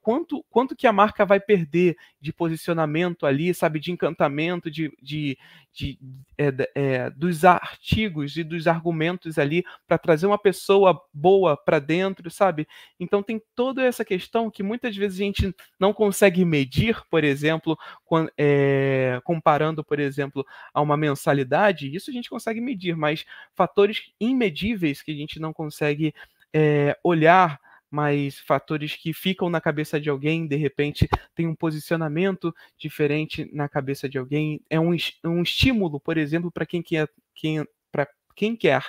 Quanto, quanto que a marca vai perder de posicionamento ali, sabe, de encantamento, de, de, de é, é, dos artigos e dos argumentos ali para trazer uma pessoa boa para dentro, sabe? Então tem toda essa questão que muitas vezes a gente não consegue medir, por exemplo, comparando, por exemplo, a uma mensalidade, isso a gente consegue medir, mas fatores imedíveis que a gente não consegue é, olhar mas fatores que ficam na cabeça de alguém, de repente tem um posicionamento diferente na cabeça de alguém, é um, um estímulo, por exemplo, para quem quer, quem, quem quer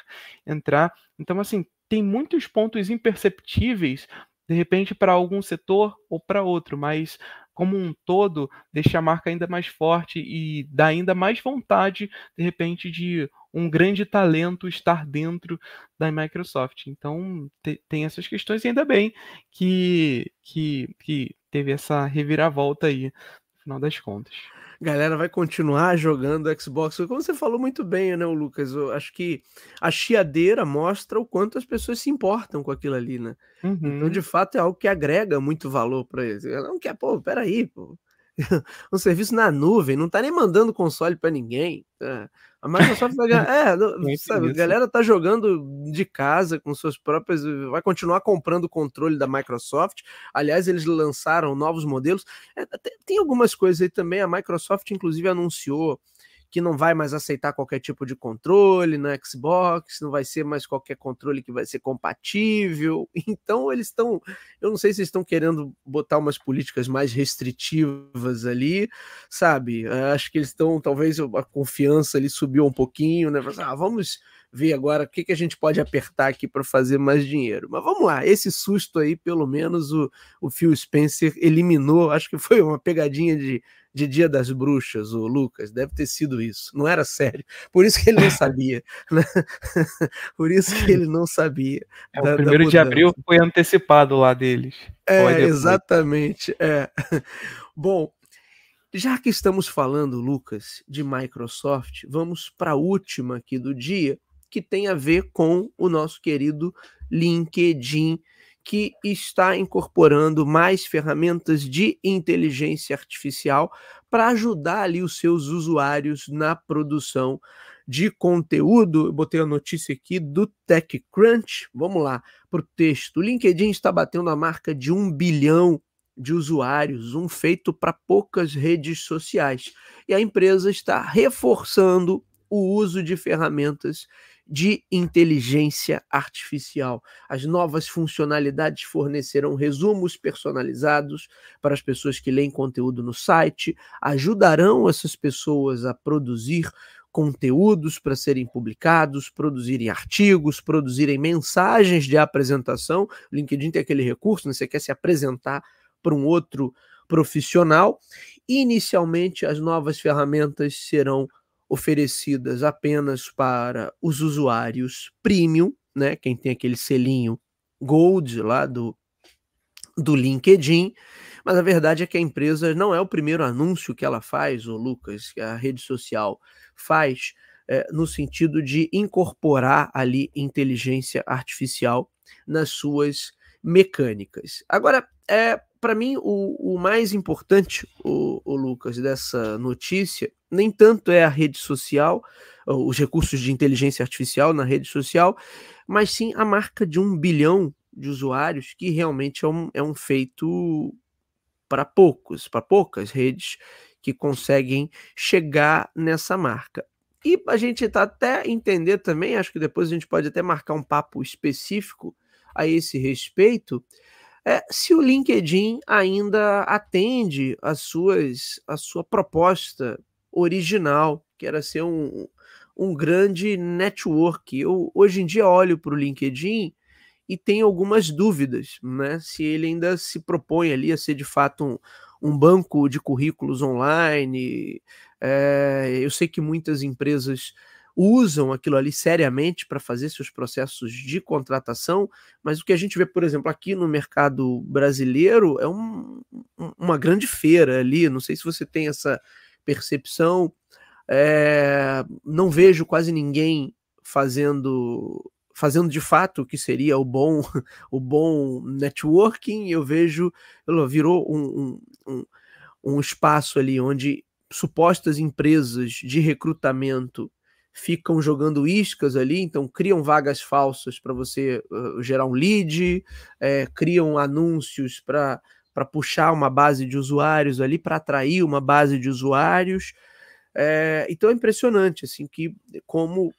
entrar. Então, assim, tem muitos pontos imperceptíveis, de repente, para algum setor ou para outro, mas como um todo, deixa a marca ainda mais forte e dá ainda mais vontade, de repente, de um grande talento estar dentro da Microsoft. Então, te, tem essas questões, e ainda bem que, que, que teve essa reviravolta aí, no final das contas galera vai continuar jogando Xbox. Como você falou muito bem, né, Lucas? Eu acho que a chiadeira mostra o quanto as pessoas se importam com aquilo ali, né? Uhum. Então, de fato, é algo que agrega muito valor para eles. Ela não quer, pô, peraí, pô. um serviço na nuvem, não tá nem mandando console para ninguém. Tá? A Microsoft vai ganhar. É, sabe, a galera tá jogando de casa com suas próprias. Vai continuar comprando o controle da Microsoft. Aliás, eles lançaram novos modelos. É, tem algumas coisas aí também. A Microsoft, inclusive, anunciou que não vai mais aceitar qualquer tipo de controle na Xbox, não vai ser mais qualquer controle que vai ser compatível. Então eles estão, eu não sei se estão querendo botar umas políticas mais restritivas ali, sabe? Acho que eles estão, talvez a confiança ali subiu um pouquinho, né? Ah, vamos ver agora o que, que a gente pode apertar aqui para fazer mais dinheiro. Mas vamos lá, esse susto aí, pelo menos o, o Phil Spencer eliminou, acho que foi uma pegadinha de, de Dia das Bruxas, o Lucas, deve ter sido isso, não era sério, por isso que ele não sabia, né? por isso que ele não sabia. É, da, o primeiro de abril foi antecipado lá deles. É, exatamente, é. Bom, já que estamos falando, Lucas, de Microsoft, vamos para a última aqui do dia, que tem a ver com o nosso querido LinkedIn, que está incorporando mais ferramentas de inteligência artificial para ajudar ali os seus usuários na produção de conteúdo. Eu botei a notícia aqui do TechCrunch. Vamos lá para o texto. O LinkedIn está batendo a marca de um bilhão de usuários, um feito para poucas redes sociais. E a empresa está reforçando o uso de ferramentas de inteligência artificial. As novas funcionalidades fornecerão resumos personalizados para as pessoas que leem conteúdo no site, ajudarão essas pessoas a produzir conteúdos para serem publicados, produzirem artigos, produzirem mensagens de apresentação. O LinkedIn tem aquele recurso, né? você quer se apresentar para um outro profissional. Inicialmente, as novas ferramentas serão oferecidas apenas para os usuários premium, né? Quem tem aquele selinho Gold lá do, do LinkedIn. Mas a verdade é que a empresa não é o primeiro anúncio que ela faz, o Lucas, que a rede social faz, é, no sentido de incorporar ali inteligência artificial nas suas mecânicas. Agora, é, para mim, o, o, mais importante, o, o, Lucas, dessa notícia, nem tanto é a rede social, os recursos de inteligência artificial na rede social, mas sim a marca de um bilhão de usuários, que realmente é um, é um feito para poucos, para poucas redes que conseguem chegar nessa marca. E a gente está até entender também, acho que depois a gente pode até marcar um papo específico a esse respeito, é, se o LinkedIn ainda atende as suas, a sua proposta original, que era ser um, um grande network. Eu hoje em dia olho para o LinkedIn e tenho algumas dúvidas, né? Se ele ainda se propõe ali a ser de fato um, um banco de currículos online. É, eu sei que muitas empresas usam aquilo ali seriamente para fazer seus processos de contratação, mas o que a gente vê, por exemplo, aqui no mercado brasileiro é um, uma grande feira ali. Não sei se você tem essa percepção. É, não vejo quase ninguém fazendo fazendo de fato o que seria o bom o bom networking eu vejo virou um, um, um espaço ali onde supostas empresas de recrutamento ficam jogando iscas ali, então criam vagas falsas para você uh, gerar um lead, é, criam anúncios para puxar uma base de usuários ali, para atrair uma base de usuários. É, então é impressionante assim que como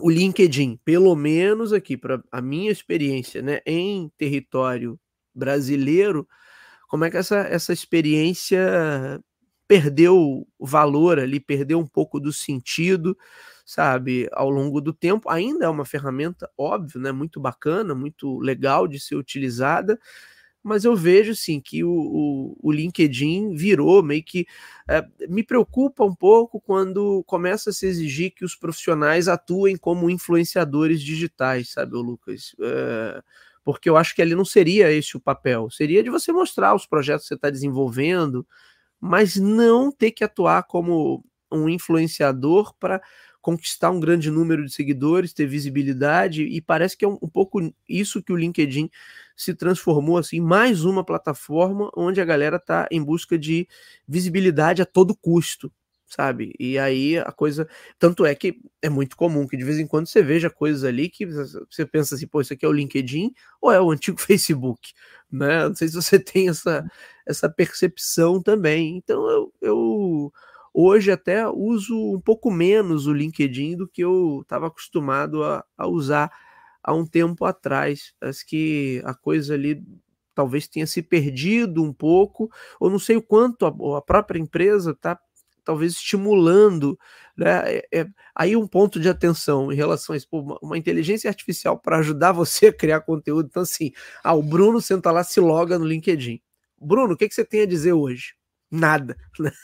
o LinkedIn, pelo menos aqui para a minha experiência, né, em território brasileiro, como é que essa, essa experiência perdeu valor ali, perdeu um pouco do sentido, sabe, ao longo do tempo. Ainda é uma ferramenta, óbvio, né, muito bacana, muito legal de ser utilizada, mas eu vejo sim que o, o, o LinkedIn virou meio que. É, me preocupa um pouco quando começa a se exigir que os profissionais atuem como influenciadores digitais, sabe, Lucas? É, porque eu acho que ali não seria esse o papel, seria de você mostrar os projetos que você está desenvolvendo, mas não ter que atuar como um influenciador para conquistar um grande número de seguidores, ter visibilidade, e parece que é um, um, pouco isso que o LinkedIn se transformou assim, mais uma plataforma onde a galera está em busca de visibilidade a todo custo, sabe? E aí a coisa, tanto é que é muito comum que de vez em quando você veja coisas ali que você pensa assim, pô, isso aqui é o LinkedIn ou é o antigo Facebook, né? Não sei se você tem essa essa percepção também. Então eu, eu Hoje até uso um pouco menos o LinkedIn do que eu estava acostumado a, a, usar há um tempo atrás. Parece que a coisa ali talvez tenha se perdido um pouco, ou não sei o quanto a, a própria empresa está talvez estimulando, né? É, é, aí um ponto de atenção em relação a isso, pô, uma, uma, inteligência artificial para ajudar você a criar conteúdo. Então, assim, ah, o Bruno senta lá, se loga no LinkedIn. Bruno, o que, que você tem a dizer hoje? Nada.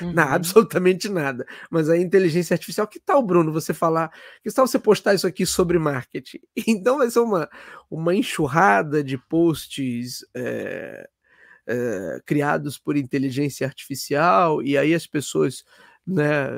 Uhum. Absolutamente nada. Mas a inteligência artificial, que tal, Bruno, você falar, que tal você postar isso aqui sobre marketing? Então vai ser uma, uma enxurrada de posts é, é, criados por inteligência artificial, e aí as pessoas, né,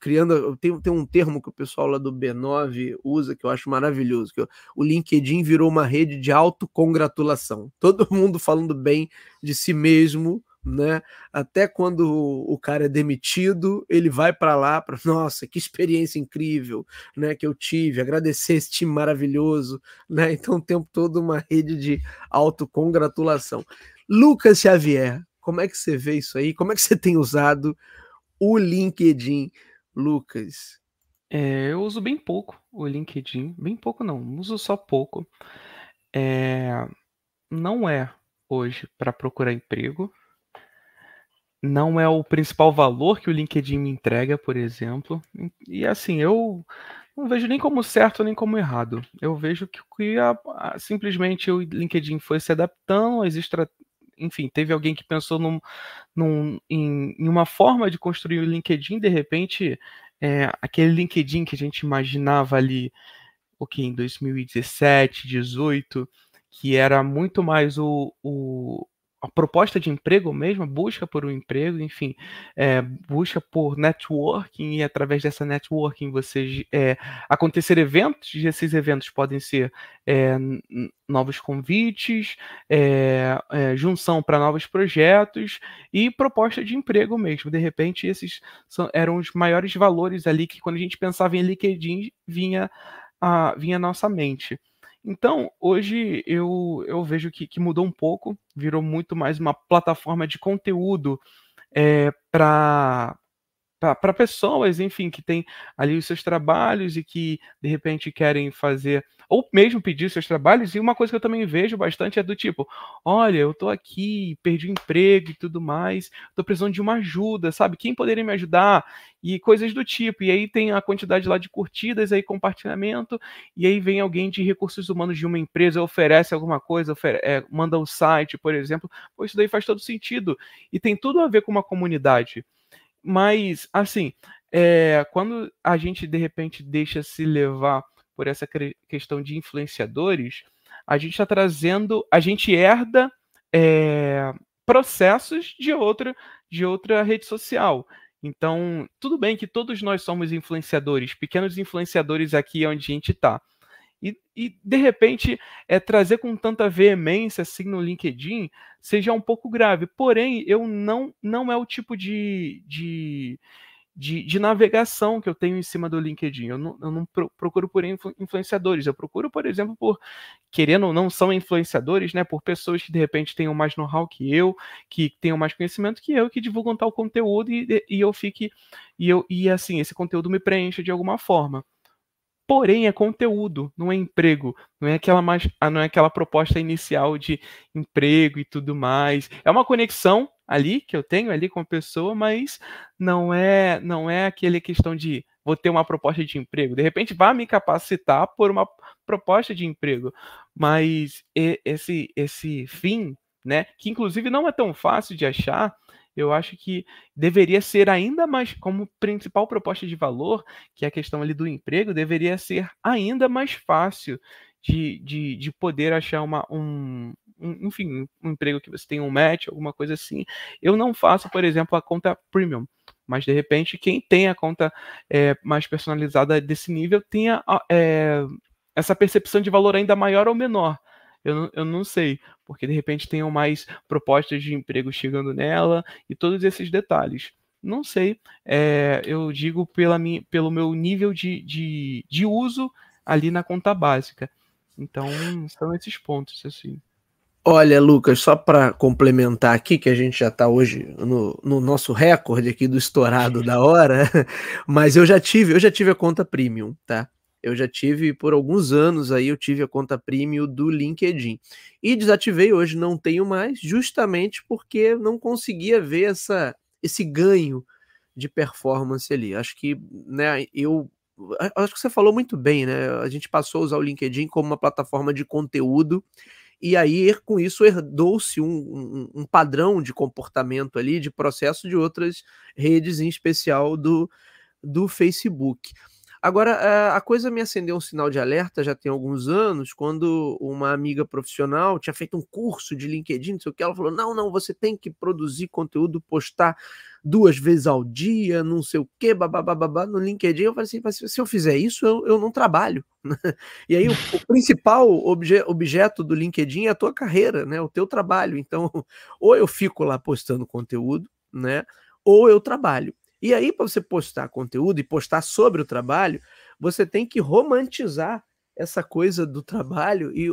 criando. Tem, tem um termo que o pessoal lá do B9 usa que eu acho maravilhoso: que o LinkedIn virou uma rede de autocongratulação. Todo mundo falando bem de si mesmo né? Até quando o cara é demitido, ele vai para lá para, nossa, que experiência incrível, né, que eu tive, agradecer esse time maravilhoso, né? Então o tempo todo uma rede de autocongratulação. Lucas Xavier, como é que você vê isso aí? Como é que você tem usado o LinkedIn, Lucas? É, eu uso bem pouco o LinkedIn, bem pouco não, uso só pouco. É, não é hoje para procurar emprego, não é o principal valor que o LinkedIn me entrega, por exemplo. E assim, eu não vejo nem como certo nem como errado. Eu vejo que, que a, a, simplesmente o LinkedIn foi se adaptando às enfim, teve alguém que pensou num, num, em, em, uma forma de construir o LinkedIn, de repente, é, aquele LinkedIn que a gente imaginava ali, o que, em 2017, 2018, que era muito mais o, o a proposta de emprego mesmo, busca por um emprego, enfim, é, busca por networking e através dessa networking você é, acontecer eventos e esses eventos podem ser é, novos convites, junção para novos projetos e proposta de emprego mesmo. De repente, esses são, eram os maiores valores ali que quando a gente pensava em LinkedIn vinha a, vinha à nossa mente. Então, hoje eu, eu vejo que, que mudou um pouco, virou muito mais uma plataforma de conteúdo é, para para pessoas, enfim, que têm ali os seus trabalhos e que de repente querem fazer ou mesmo pedir seus trabalhos. E uma coisa que eu também vejo bastante é do tipo: olha, eu tô aqui, perdi o emprego e tudo mais, tô precisando de uma ajuda, sabe? Quem poderia me ajudar? E coisas do tipo. E aí tem a quantidade lá de curtidas, aí compartilhamento, e aí vem alguém de recursos humanos de uma empresa, oferece alguma coisa, é, manda o um site, por exemplo. Pô, isso daí faz todo sentido. E tem tudo a ver com uma comunidade. Mas, assim, é, quando a gente de repente deixa se levar por essa questão de influenciadores, a gente está trazendo, a gente herda é, processos de outra, de outra rede social. Então, tudo bem que todos nós somos influenciadores, pequenos influenciadores aqui onde a gente está. E, e, de repente, é, trazer com tanta veemência assim no LinkedIn seja um pouco grave. Porém, eu não, não é o tipo de, de de, de, navegação que eu tenho em cima do LinkedIn. Eu não, eu não procuro por influenciadores, eu procuro, por exemplo, por, querendo ou não, são influenciadores, né? Por pessoas que de repente tenham mais know-how que eu, que tenham mais conhecimento que eu, que divulgam tal conteúdo e, e eu fique. E, eu, e assim, esse conteúdo me preenche de alguma forma. Porém, é conteúdo, não é emprego, não é aquela mais, não é aquela proposta inicial de emprego e tudo mais. É uma conexão ali que eu tenho ali com a pessoa, mas não é não é aquele questão de vou ter uma proposta de emprego. De repente vai me capacitar por uma proposta de emprego, mas esse esse fim, né, que inclusive não é tão fácil de achar, eu acho que deveria ser ainda mais como principal proposta de valor, que é a questão ali do emprego, deveria ser ainda mais fácil de, de, de poder achar uma, um, enfim, um emprego que você tem um match, alguma coisa assim. Eu não faço, por exemplo, a conta premium, mas de repente quem tem a conta é, mais personalizada desse nível tenha é, essa percepção de valor ainda maior ou menor. Eu não, eu não sei, porque de repente tenham mais propostas de emprego chegando nela e todos esses detalhes. Não sei, é, eu digo pela minha, pelo meu nível de, de, de uso ali na conta básica. Então, são esses pontos, assim. Olha, Lucas, só para complementar aqui, que a gente já está hoje no, no, nosso recorde aqui do estourado da hora, mas eu já tive, eu já tive a conta premium, tá? Eu já tive por alguns anos aí, eu tive a conta premium do LinkedIn. E desativei hoje, não tenho mais, justamente porque não conseguia ver essa, esse ganho de performance ali. Acho que, né, eu acho que você falou muito bem, né? A gente passou a usar o LinkedIn como uma plataforma de conteúdo e aí com isso herdou-se um, um, um, padrão de comportamento ali, de processo de outras redes, em especial do, do Facebook. Agora, eh, a coisa me acendeu um sinal de alerta já tem alguns anos, quando uma amiga profissional tinha feito um curso de LinkedIn, não sei o que, ela falou: não, não, você tem que produzir conteúdo, postar duas vezes ao dia, não sei o que, babá, no LinkedIn. Eu falei assim: mas se eu fizer isso, eu, eu não trabalho. e aí, o, o principal obje, objeto do LinkedIn é a tua carreira, né? O teu trabalho. Então, ou eu fico lá postando conteúdo, né? Ou eu trabalho. E aí, para você postar conteúdo e postar sobre o trabalho, você tem que romantizar essa coisa do trabalho e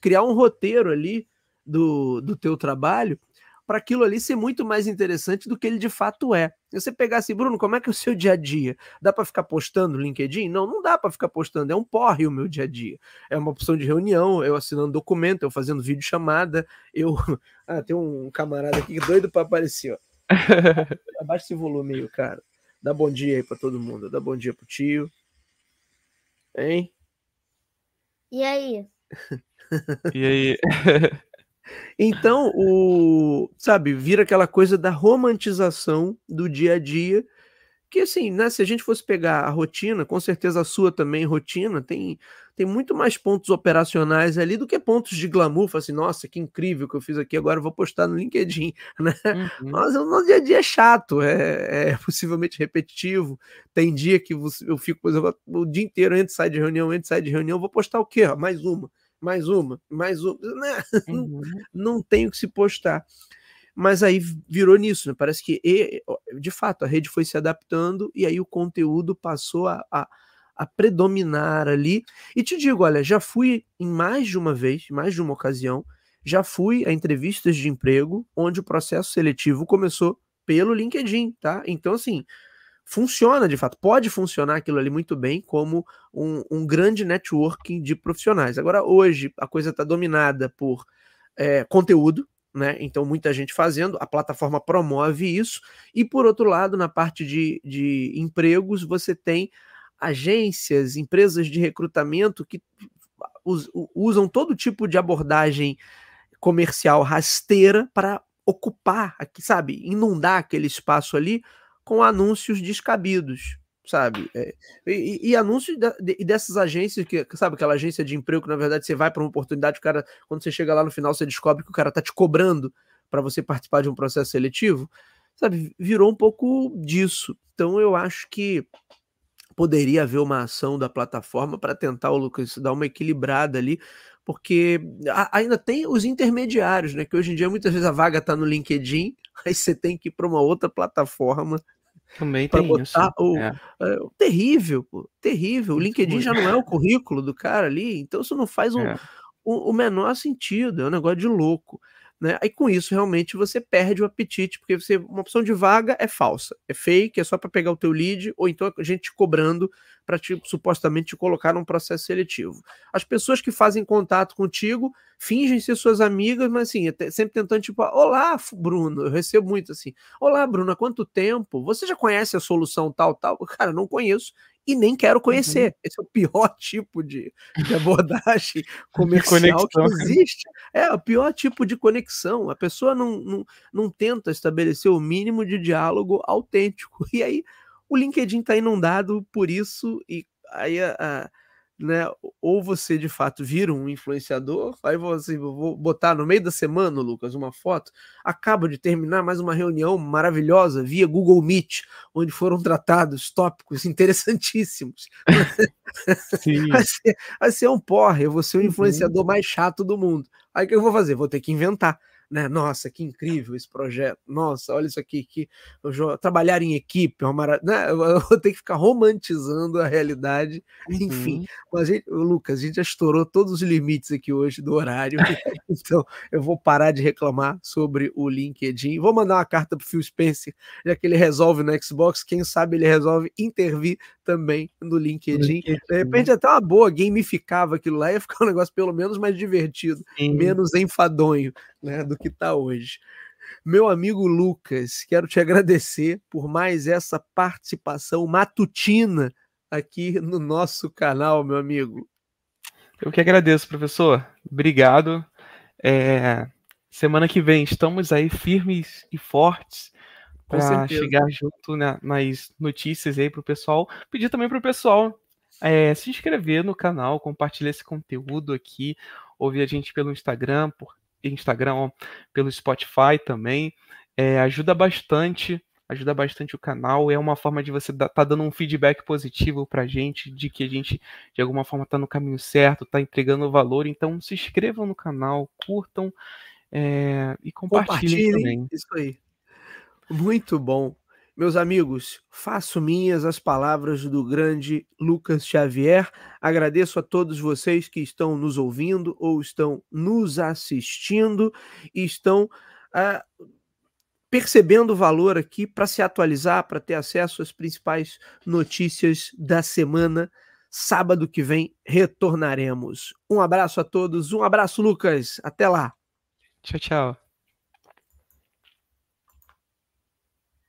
criar um roteiro ali do, do teu trabalho para aquilo ali ser muito mais interessante do que ele de fato é. Se você pegar assim, Bruno, como é que é o seu dia a dia? Dá para ficar postando no LinkedIn? Não, não dá para ficar postando, é um porre o meu dia a dia. É uma opção de reunião, eu assinando documento, eu fazendo vídeo chamada, eu... Ah, tem um camarada aqui doido para aparecer, ó. Abaixa esse volume aí, cara. Dá bom dia aí pra todo mundo. Dá bom dia pro tio. Hein? E aí? e aí? então, o, sabe, vira aquela coisa da romantização do dia a dia que assim, né, se a gente fosse pegar a rotina, com certeza a sua também rotina, tem, tem muito mais pontos operacionais ali do que pontos de glamour. Fala assim, nossa, que incrível que eu fiz aqui, agora vou postar no LinkedIn, né? Uhum. Mas o nosso dia a dia é chato, é, é possivelmente repetitivo. Tem dia que eu fico, por exemplo, o dia inteiro, entre sai de reunião, entre sai de reunião, vou postar o quê? Mais uma, mais uma, mais uma. Né? Uhum. Não, não tenho que se postar mas aí virou nisso, né? Parece que, de fato, a rede foi se adaptando e aí o conteúdo passou a, a, a, predominar ali. E te digo, olha, já fui em mais de uma vez, mais de uma ocasião, já fui a entrevistas de emprego onde o processo seletivo começou pelo LinkedIn, tá? Então, assim, funciona de fato, pode funcionar aquilo ali muito bem como um, um grande networking de profissionais. Agora, hoje, a coisa está dominada por é, conteúdo, né? Então, muita gente fazendo, a plataforma promove isso, e por outro lado, na parte de, de empregos, você tem agências, empresas de recrutamento que usam todo tipo de abordagem comercial rasteira para ocupar, sabe, inundar aquele espaço ali com anúncios descabidos sabe? É, e, e, de, dessas agências, que sabe aquela agência de emprego que na verdade você vai para uma oportunidade, o cara, quando você chega lá no final, você descobre que o cara tá te cobrando para você participar de um processo seletivo, sabe? Virou um pouco disso. Então eu acho que poderia haver uma ação da plataforma para tentar o Lucas dar uma equilibrada ali, porque ainda tem os intermediários, né? Que hoje em dia muitas vezes a vaga está no LinkedIn, aí você tem que ir para uma outra plataforma também tem botar isso. O, é. É, terrível, pô, terrível. O LinkedIn já não é o currículo do cara ali, então isso não faz um, é. o, o menor sentido, é um negócio de louco. Né? Aí com isso realmente você perde o apetite, porque você uma opção de vaga é falsa, é fake, é só para pegar o teu lead, ou então a gente cobrando para supostamente te colocar num processo seletivo. As pessoas que fazem contato contigo fingem ser suas amigas, mas assim, sempre tentando tipo, olá, Bruno, eu recebo muito assim. Olá, Bruno, há quanto tempo? Você já conhece a solução tal tal? Cara, não conheço e nem quero conhecer. Uhum. Esse é o pior tipo de, de abordagem comercial que existe. É o pior tipo de conexão. A pessoa não, não, não tenta estabelecer o mínimo de diálogo autêntico. E aí o LinkedIn está inundado por isso, e aí a, a né? Ou você de fato vira um influenciador, aí você vou botar no meio da semana, Lucas, uma foto. Acaba de terminar mais uma reunião maravilhosa via Google Meet, onde foram tratados tópicos interessantíssimos. Sim. vai, ser, vai ser um porre, eu vou ser o uhum. influenciador mais chato do mundo. Aí o que eu vou fazer? Vou ter que inventar né? Nossa, que incrível esse projeto. Nossa, olha isso aqui, que trabalhar em equipe, é uma né? Eu vou ter que ficar romantizando a realidade, uhum. enfim. Mas gente, Lucas, a gente já estourou todos os limites aqui hoje do horário, então eu vou parar de reclamar sobre o LinkedIn. Vou mandar uma carta pro Phil Spencer, já que ele resolve no Xbox, quem sabe ele resolve intervir também no LinkedIn. LinkedIn. De repente até uma boa gamificava aquilo lá ia ficar um negócio pelo menos mais divertido, Sim. menos enfadonho, né, do que está hoje. Meu amigo Lucas, quero te agradecer por mais essa participação matutina aqui no nosso canal, meu amigo. Eu que agradeço, professor. Obrigado. É, semana que vem estamos aí firmes e fortes para chegar junto na, nas notícias aí para o pessoal. Pedir também para o pessoal é, se inscrever no canal, compartilhar esse conteúdo aqui, ouvir a gente pelo Instagram, por Instagram, pelo Spotify também. É, ajuda bastante, ajuda bastante o canal. É uma forma de você estar tá dando um feedback positivo para a gente, de que a gente, de alguma forma, está no caminho certo, está entregando valor. Então, se inscrevam no canal, curtam é, e compartilhem, compartilhem também. Isso aí. Muito bom. Meus amigos, faço minhas as palavras do grande Lucas Xavier. Agradeço a todos vocês que estão nos ouvindo ou estão nos assistindo e estão uh, percebendo o valor aqui para se atualizar, para ter acesso às principais notícias da semana. Sábado que vem retornaremos. Um abraço a todos, um abraço, Lucas. Até lá. Tchau, tchau.